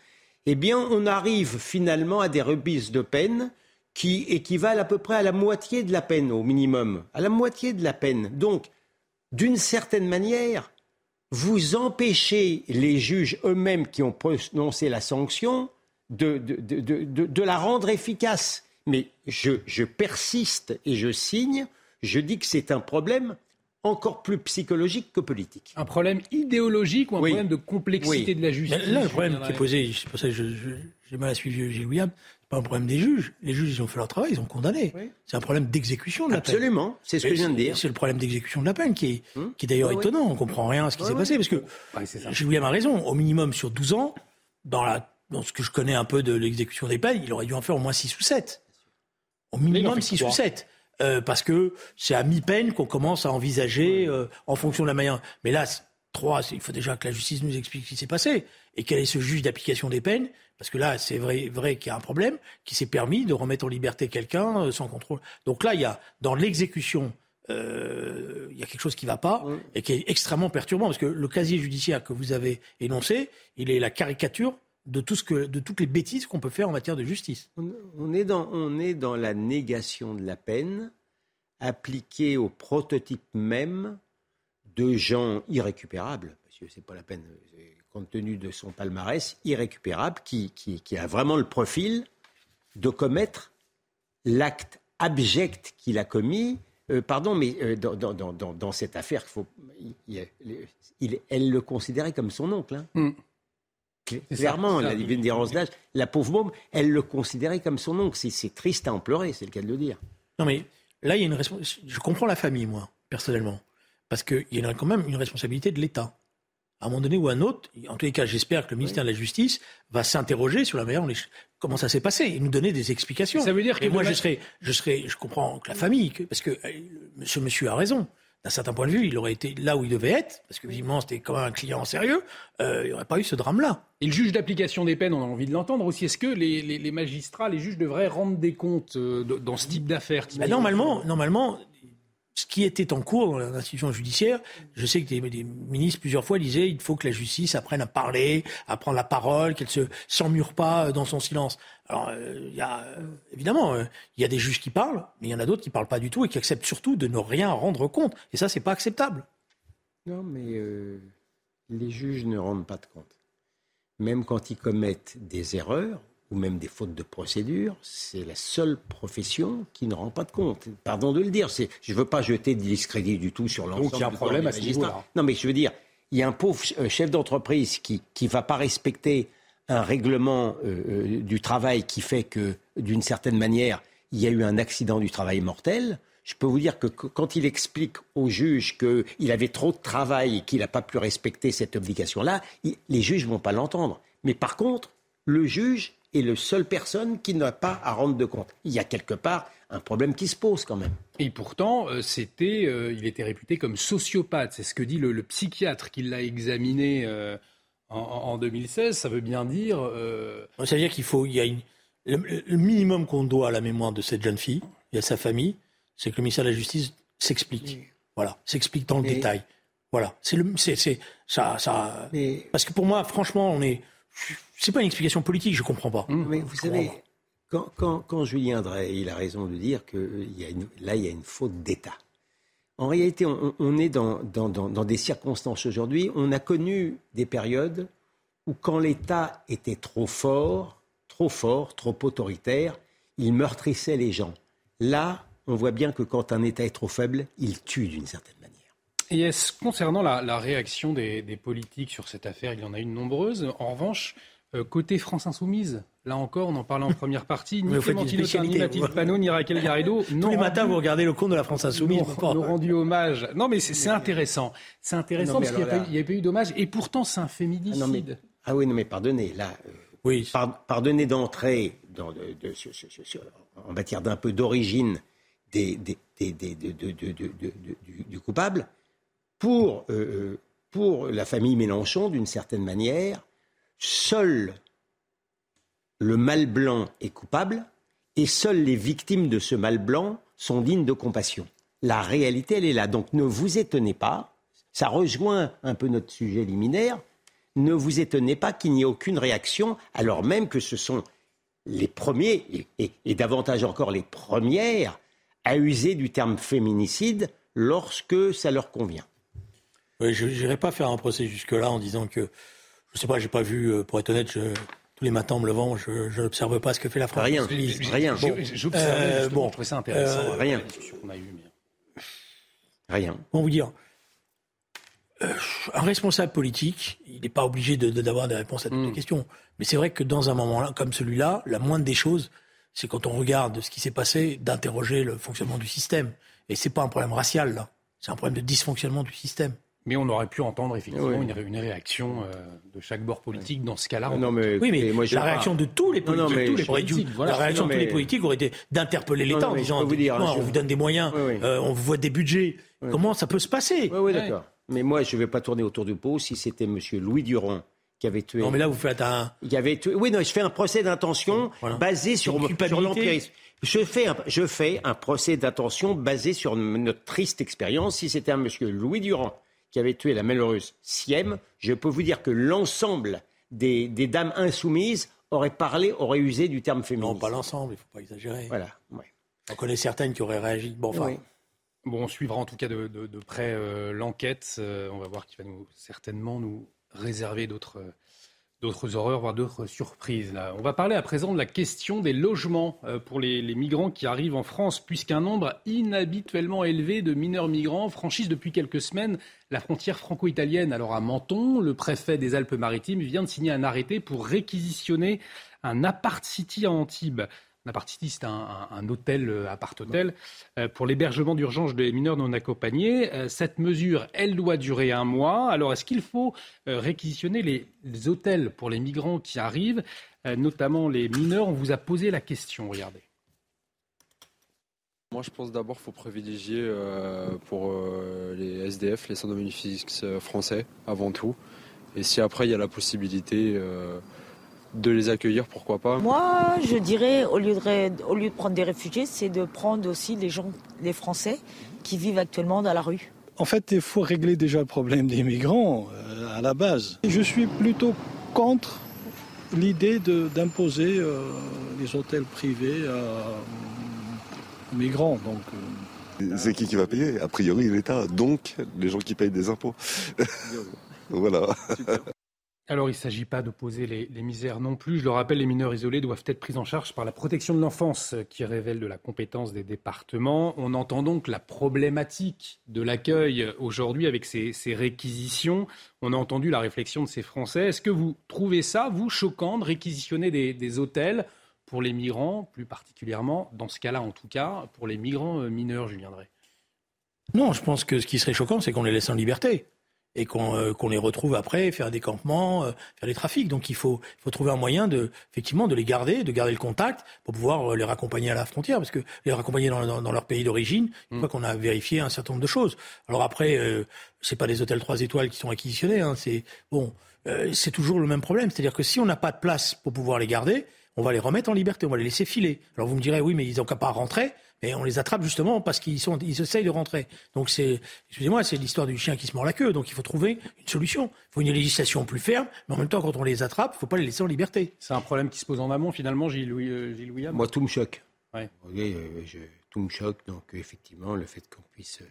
eh bien, on arrive finalement à des rebises de peine qui équivalent à peu près à la moitié de la peine au minimum, à la moitié de la peine. Donc, d'une certaine manière, vous empêchez les juges eux-mêmes qui ont prononcé la sanction de, de, la rendre efficace. Mais je, je persiste et je signe, je dis que c'est un problème encore plus psychologique que politique. Un problème idéologique ou un problème de complexité de la justice Là, le problème qui est posé, c'est pour ça que j'ai mal à suivre Gilles William, pas un problème des juges. Les juges, ils ont fait leur travail, ils ont condamné. C'est un problème d'exécution de la peine. Absolument, c'est ce que je viens de dire. C'est le problème d'exécution de la peine qui est, Hum. qui est d'ailleurs étonnant. On comprend rien à ce qui s'est passé. Parce que c'est. Gilles William a raison. Au minimum, sur 12 ans, dans, la, dans ce que je connais un peu de l'exécution des peines, il aurait dû en faire au moins 6 ou 7. Au minimum fait 6 trois. ou 7. Euh, parce que c'est à mi-peine qu'on commence à envisager euh, en fonction de la manière. Mais là, trois, il faut déjà que la justice nous explique ce qui s'est passé et quel est ce juge d'application des peines? Parce que là, c'est vrai, vrai qu'il y a un problème qui s'est permis de remettre en liberté quelqu'un euh, sans contrôle. Donc là, il y a dans l'exécution, euh, il y a quelque chose qui ne va pas et qui est extrêmement perturbant parce que le casier judiciaire que vous avez énoncé, il est la caricature de tout ce que, de toutes les bêtises qu'on peut faire en matière de justice. On, on est dans, on est dans la négation de la peine appliquée au prototype même de gens irrécupérables, parce que c'est pas la peine, compte tenu de son palmarès, irrécupérable, qui, qui, qui a vraiment le profil de commettre l'acte abject qu'il a commis. Euh, pardon, mais euh, dans, dans, dans, cette affaire, faut, il- elle le considérait comme son oncle. hein. Mm. Clairement, ça. la divine différence d'âge, la pauvre môme, elle le considérait comme son oncle. C'est- triste à en pleurer, c'est le cas de le dire. Non, mais là, il y a une respons- Je comprends la famille, moi, personnellement. Parce qu'il y a quand même une responsabilité de l'État. À un moment donné ou à un autre, en tous les cas, j'espère que le ministère de la Justice va s'interroger sur la manière dont les... comment ça s'est passé et nous donner des explications. Ça veut dire que Et moi, je serais, je serais, je comprends que la famille, que- parce que euh, ce monsieur a raison. D'un certain point de vue, il aurait été là où il devait être, parce que visiblement c'était quand même un client sérieux. euh, il n'y aurait pas eu ce drame-là. Et le juge d'application des peines, on a envie de l'entendre aussi. Est-ce que les, les- les magistrats, les juges devraient rendre des comptes euh, dans ce type d'affaires Bah, normalement, normalement, ce qui était en cours dans l'institution judiciaire, je sais que des, ministres plusieurs fois disaient il faut que la justice apprenne à parler, à prendre la parole, qu'elle se s'emmure pas euh, dans son silence. Alors, euh, y a euh, évidemment, il y a des juges qui parlent, mais il y en a d'autres qui parlent pas du tout et qui acceptent surtout de ne rien rendre compte. Et ça, c'est pas acceptable. Non, mais les juges ne rendent pas de compte. Même quand ils commettent des erreurs ou même des fautes de procédure, c'est la seule profession qui ne rend pas de compte. Pardon de le dire, c'est- je ne veux pas jeter de discrédit du tout sur l'ensemble. Donc, il y a un du problème à ce niveau-là. Non, mais je veux dire, il y a un pauvre euh, chef d'entreprise qui ne va pas respecter un règlement euh, euh, du travail qui fait que, d'une certaine manière, il y a eu un accident du travail mortel. Je peux vous dire que quand il explique au juge qu'il avait trop de travail et qu'il n'a pas pu respecter cette obligation-là, les juges vont pas l'entendre. Mais par contre, le juge est la seule personne qui n'a pas à rendre de compte. Il y a quelque part un problème qui se pose quand même. Et pourtant, euh, c'était, euh, il était réputé comme sociopathe. C'est ce que dit le, le psychiatre qui l'a examiné euh, en, en 2016. Ça veut bien dire. euh, Ça veut dire qu'il faut, il y a une, le, le minimum qu'on doit à la mémoire de cette jeune fille et à sa famille, c'est que le ministère de la Justice s'explique. Voilà, s'explique dans le détail. Voilà, c'est le, c'est, c'est, ça, ça. Mais, Parce que pour moi, franchement, on est, c'est pas une explication politique, je comprends pas. mais vous savez, quand, quand, quand Julien Drey, il a raison de dire que euh, il y a une- là, il y a une faute d'État. En réalité, on, on est dans, dans, dans, dans des circonstances aujourd'hui. On a connu des périodes où, quand l'État était trop fort, trop fort, trop autoritaire, il meurtrissait les gens. Là, on voit bien que quand un État est trop faible, il tue d'une certaine manière. Et est-ce concernant la, la réaction des, des politiques sur cette affaire, il y en a une nombreuse. En revanche, euh, côté France Insoumise, là encore, on en parlait en première partie, ni Clémentine Autain, ni Mathilde. Panot, ni Raquel Garrido Tous les matins, vous regardez le compte de la France Insoumise. nous, nous rendu hommage. Non, mais c'est intéressant. C'est intéressant Non, parce qu'il n'y a, pas eu- il y a pas eu d'hommage. Et pourtant, c'est un féminicide. Ah, non, mais- ah oui, non, mais pardonnez, là, euh, Oui. par- pardonnez d'entrer dans, de- de- en matière d'un peu d'origine des, des- des- des- de- de- de- de- de- de- du, du coupable. Pour, euh, euh, pour la famille Mélenchon, d'une certaine manière, seul le mal blanc est coupable et seules les victimes de ce mal blanc sont dignes de compassion. La réalité, elle est là. Donc ne vous étonnez pas, ça rejoint un peu notre sujet liminaire, ne vous étonnez pas qu'il n'y ait aucune réaction, alors même que ce sont les premiers, et- et davantage encore les premières, à user du terme féminicide lorsque ça leur convient. Oui, je n'irai pas faire un procès jusque-là en disant que, je sais pas, j'ai pas vu, euh, pour être honnête, je- tous les matins en me levant, je, je n'observe pas ce que fait la France. Rien, rien. Bon, euh, bon, je trouvais ça intéressant. euh, euh, rien. a mais- Rien. Comment vous dire un responsable politique, il n'est pas obligé d'avoir de, des réponses à toutes les hmm. questions. Mais c'est vrai que dans un moment là, comme celui-là, la moindre des choses, c'est quand on regarde ce qui s'est passé, d'interroger le fonctionnement du système. Et c'est pas un problème racial, là. C'est un problème de dysfonctionnement du système. Mais on aurait pu entendre effectivement une, réaction euh, de chaque bord politique dans ce cas-là. Non, mais, oui, mais moi, la réaction de tous les politiques, la réaction de tous les politiques aurait été d'interpeller l'État en disant vous dire, on vous donne des moyens, euh, on vous voit des budgets. Comment ça peut se passer Oui, oui, d'accord. Mais moi, je ne vais pas tourner autour du pot. Si c'était M. Louis Durand qui avait tué. Non, mais là, vous faites un. Il avait tué... Oui, non, je fais un procès d'intention basé sur, sur l'empirisme. Je fais, un, je fais un procès d'intention basé sur notre triste expérience. Si c'était un monsieur Louis Durand qui avait tué la malheureuse Siem, je peux vous dire que l'ensemble des, des, dames insoumises auraient parlé, auraient usé du terme féminin. Non, pas l'ensemble, il ne faut pas exagérer. Voilà. On connaît certaines qui auraient réagi. Bon, enfin. Bon, on suivra en tout cas de, près euh, l'enquête. Euh, on va voir qu'il va nous, certainement nous réserver d'autres d'autres horreurs, voire d'autres surprises. On va parler à présent de la question des logements euh, pour les, migrants qui arrivent en France, puisqu'un nombre inhabituellement élevé de mineurs migrants franchissent depuis quelques semaines la frontière franco-italienne. Alors à Menton, le préfet des Alpes-Maritimes vient de signer un arrêté pour réquisitionner un apart-city à Antibes. Napartiti, c'est un, un, hôtel, euh, appart-hôtel, euh, pour l'hébergement d'urgence des mineurs non accompagnés. Euh, cette mesure, elle doit durer un mois. Alors, est-ce qu'il faut réquisitionner les, hôtels pour les migrants qui arrivent, notamment les mineurs On vous a posé la question, regardez. Moi, je pense d'abord qu'il faut privilégier pour les SDF, les sans domicile fixe français, avant tout. Et si après, il y a la possibilité de les accueillir, pourquoi pas Moi, je dirais, au lieu de, au lieu de prendre des réfugiés, c'est de prendre aussi les gens, les Français qui vivent actuellement dans la rue. En fait, il faut régler déjà le problème des migrants euh, à la base. Je suis plutôt contre l'idée d'imposer euh, les hôtels privés aux migrants. Donc, euh. c'est qui qui va payer? A priori, l'État. Donc, les gens qui payent des impôts. (laughs) voilà. Alors, il ne s'agit pas d'opposer les, les, misères non plus. Je le rappelle, les mineurs isolés doivent être pris en charge par la protection de l'enfance, qui révèle de la compétence des départements. On entend donc la problématique de l'accueil aujourd'hui avec ces, réquisitions. On a entendu la réflexion de ces Français. Est-ce que vous trouvez ça, vous, choquant de réquisitionner des, hôtels pour les migrants, plus particulièrement, dans ce cas-là en tout cas, pour les migrants euh, mineurs, Julien Drey? Non, je pense que ce qui serait choquant, c'est qu'on les laisse en liberté et euh, qu'on les retrouve après, faire des campements, euh, faire des trafics. Donc il faut, il faut trouver un moyen de, effectivement, de les garder, de garder le contact pour pouvoir euh, les raccompagner à la frontière, parce que les raccompagner dans, dans, leur pays d'origine, une fois mm. qu'on a vérifié un certain nombre de choses. Alors après, euh, c'est pas des hôtels trois étoiles qui sont acquisitionnés, hein, c'est bon, c'est toujours le même problème, c'est-à-dire que si on n'a pas de place pour pouvoir les garder, on va les remettre en liberté, on va les laisser filer. Alors vous me direz, oui, mais ils n'ont qu'à pas rentrer. Et on les attrape justement parce qu'ils sont, ils essayent de rentrer. Donc c'est, excusez-moi, c'est l'histoire du chien qui se mord la queue. Donc il faut trouver une solution. Il faut une législation plus ferme, mais en même temps, quand on les attrape, il ne faut pas les laisser en liberté. C'est un problème qui se pose en amont finalement, Gilles, Louis, euh, Moi, tout me choque. Ouais. Oui, euh, tout me choque. Donc effectivement, le fait qu'on puisse. Euh,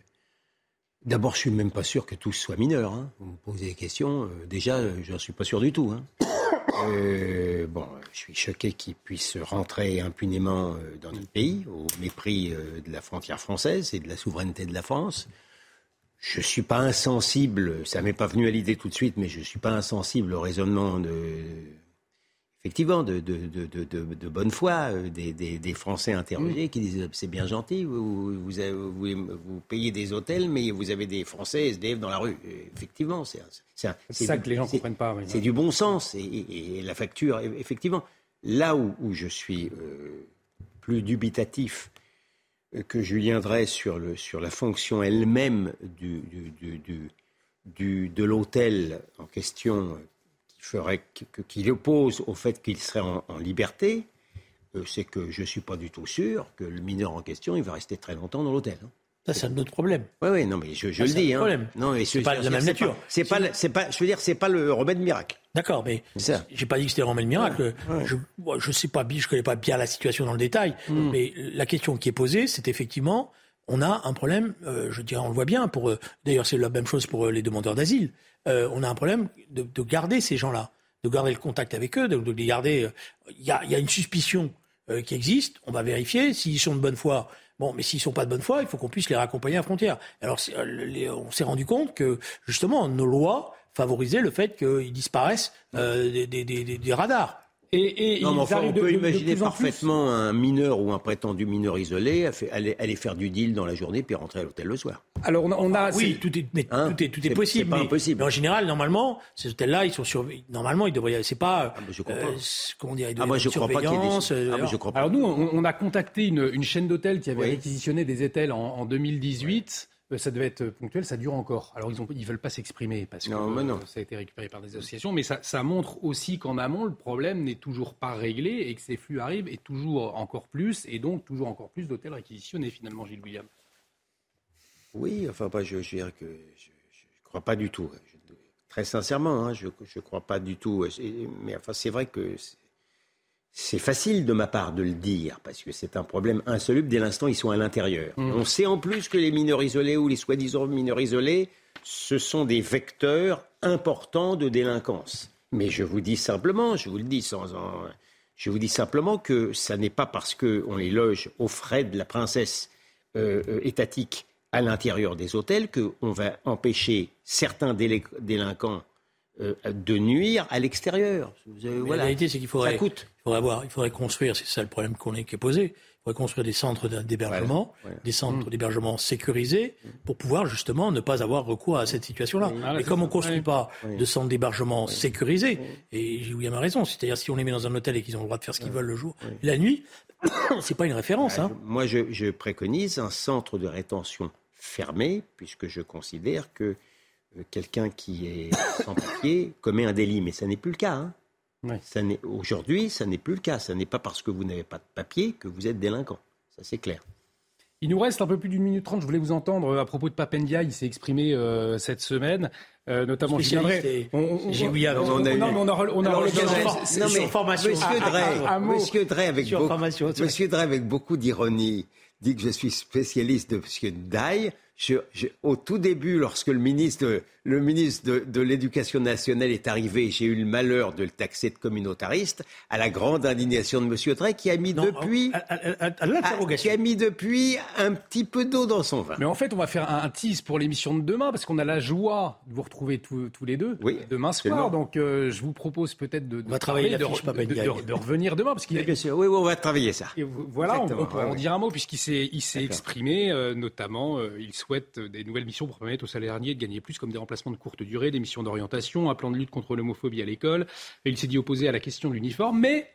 d'abord, je suis même pas sûr que tous soient mineurs. Hein. Vous me posez des questions. déjà, je n'en suis pas sûr du tout. Hein. Euh, bon, je suis choqué qu'ils puissent rentrer impunément euh, dans notre pays, au mépris euh, de la frontière française et de la souveraineté de la France. Je ne suis pas insensible, ça m'est pas venu à l'idée tout de suite, mais je ne suis pas insensible au raisonnement de, effectivement, de, de, de, de, bonne foi euh, des, des, des Français interrogés mm. qui disent c'est bien gentil, vous, vous, vous, payez des hôtels, mais vous avez des Français SDF dans la rue. effectivement, c'est ça que les gens ne comprennent pas. c'est du bon sens et, la facture, effectivement. Là où, où je suis euh, plus dubitatif euh, que Julien Drey sur, le, sur la fonction elle-même du, du, du, du, de l'hôtel en question ferait qu'il oppose au fait qu'il serait en, liberté, euh, c'est que je ne suis pas du tout sûr que le mineur en question, il va rester très longtemps dans l'hôtel. Hein. Ça, c'est un autre problème. Oui, oui, non, mais je, le dis. Hein. Problème. Non, mais c'est pas la même nature. C'est pas, c'est pas, je veux dire, c'est pas le remède miracle. D'accord, mais j'ai pas dit que c'était le remède miracle. Je, je sais pas, je connais pas bien la situation dans le détail, hmm. mais la question qui est posée, c'est effectivement, on a un problème. Euh, je dirais, on le voit bien. Pour, euh, d'ailleurs, c'est la même chose pour les demandeurs d'asile. Euh, on a un problème de, garder ces gens-là, de garder le contact avec eux, de, les garder. Il y, a, une suspicion euh, qui existe, on va vérifier. S'ils sont de bonne foi, Bon, mais s'ils sont pas de bonne foi, il faut qu'on puisse les raccompagner à la frontière. Alors, on s'est rendu compte que justement nos lois favorisaient le fait qu'ils disparaissent des radars. Et, et non, mais enfin, on peut imaginer parfaitement un mineur ou un prétendu mineur isolé aller, aller, faire du deal dans la journée puis rentrer à l'hôtel le soir. Alors on a, on a oui, tout est, mais, hein tout est, tout est, possible. Pas mais, impossible. Mais en général, normalement, ces hôtels-là, ils sont surveillés. Normalement, ils devraient. C'est pas. Ah, je crois pas. Euh, comment dire Ah, moi, je crois pas qu'il y ait des... ah, je crois pas. Alors nous, on, on, a contacté une, une chaîne d'hôtels qui avait oui. réquisitionné des hôtels en, en 2018. Euh, ça devait être ponctuel, ça dure encore. Alors ils ne ils veulent pas s'exprimer parce que non, non. ça a été récupéré par des associations, mais ça, ça montre aussi qu'en amont, le problème n'est toujours pas réglé et que ces flux arrivent et toujours encore plus, et donc toujours encore plus d'hôtels réquisitionnés finalement, Gilles William. Oui, enfin, bah, je, je dirais que je ne crois pas du tout. Je, très sincèrement, hein, je ne crois pas du tout. Mais enfin, c'est vrai que c'est facile de ma part de le dire, parce que c'est un problème insoluble dès l'instant ils sont à l'intérieur. Mmh. On sait en plus que les mineurs isolés ou les soi-disant mineurs isolés, ce sont des vecteurs importants de délinquance. Mais je vous dis simplement, je vous le dis sans en... Je vous dis simplement que ça n'est pas parce qu'on les loge aux frais de la princesse euh, euh, étatique à l'intérieur des hôtels qu'on va empêcher certains délinquants euh, de nuire à l'extérieur. Voilà. La réalité, c'est qu'il faudrait, coûte. Il faudrait, avoir, il faudrait construire, c'est ça le problème qu'on est, qui est posé, il faudrait construire des centres d'hébergement, ouais, ouais. des centres mmh. d'hébergement sécurisés, pour pouvoir justement ne pas avoir recours à cette situation-là. Ah, et comme on ne construit pas de centres d'hébergement sécurisés, et William a raison, c'est-à-dire si on les met dans un hôtel et qu'ils ont le droit de faire ce qu'ils veulent le jour, la nuit, (coughs) c'est pas une référence. Hein. Moi, je, je préconise un centre de rétention fermé, puisque je considère que quelqu'un qui est sans papier commet un délit, mais ça n'est plus le cas. Hein. Oui. Aujourd'hui, ça n'est plus le cas. Ce n'est pas parce que vous n'avez pas de papier que vous êtes délinquant. Ça, c'est clair. Il nous reste un peu plus d'une minute trente. Je voulais vous entendre à propos de Papendia. Il s'est exprimé euh, cette semaine, euh, notamment. J'ai oublié. On, a non, on aura, on aura l'occasion. Non, mais formation. Monsieur Drey, Monsieur Drey avec beaucoup, Monsieur Drey avec beaucoup d'ironie dit que je suis spécialiste de Monsieur Daille. Je, je, au tout début, lorsque le ministre, le ministre de, de l'Éducation nationale est arrivé, j'ai eu le malheur de le taxer de communautariste, à la grande indignation de M. Drey, qui a mis non, depuis, à, à, à, qui a mis depuis un petit peu d'eau dans son vin. Mais en fait, on va faire un, un tease pour l'émission de demain, parce qu'on a la joie de vous retrouver tous, tous les deux oui, demain soir. Donc, euh, je vous propose peut-être de, de, on va travailler de, de, de, de, revenir demain, parce qu'il bien sûr, oui, oui, on va travailler ça. Et voilà, on, on, peut en dire un mot, puisqu'il s'est, il s'est exprimé, euh, notamment, euh, il souhaite des nouvelles missions pour permettre aux salariés de gagner plus, comme des remplacements de courte durée, des missions d'orientation, un plan de lutte contre l'homophobie à l'école. Il s'est dit opposé à la question de l'uniforme, mais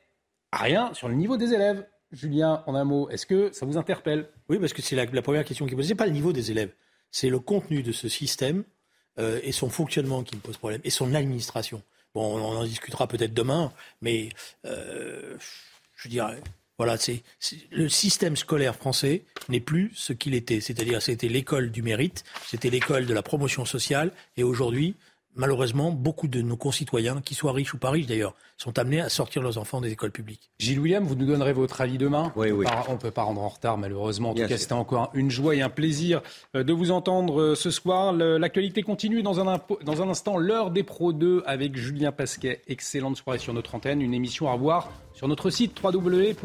rien sur le niveau des élèves. Julien, en un mot, est-ce que ça vous interpelle? Oui, parce que c'est la, première question qui est posée. Ce n'est pas le niveau des élèves, c'est le contenu de ce système euh, et son fonctionnement qui me pose problème, et son administration. Bon, on en discutera peut-être demain, mais euh, je dirais, voilà, c'est le système scolaire français n'est plus ce qu'il était. C'est-à-dire, c'était l'école du mérite, c'était l'école de la promotion sociale, et aujourd'hui, malheureusement, beaucoup de nos concitoyens, qu'ils soient riches ou pas riches d'ailleurs, sont amenés à sortir leurs enfants des écoles publiques. Gilles William, vous nous donnerez votre avis demain. Oui, oui. On ne peut pas rendre en retard, malheureusement. En Bien tout cas, c'était encore une joie et un plaisir euh, de vous entendre euh, ce soir. L'actualité continue dans un, dans un instant. L'heure des Pro 2 avec Julien Pasquet. Excellente soirée sur notre antenne. Une émission à voir sur notre site www.cnews.fr.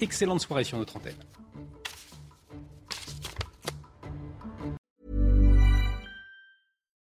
Excellente soirée sur notre antenne.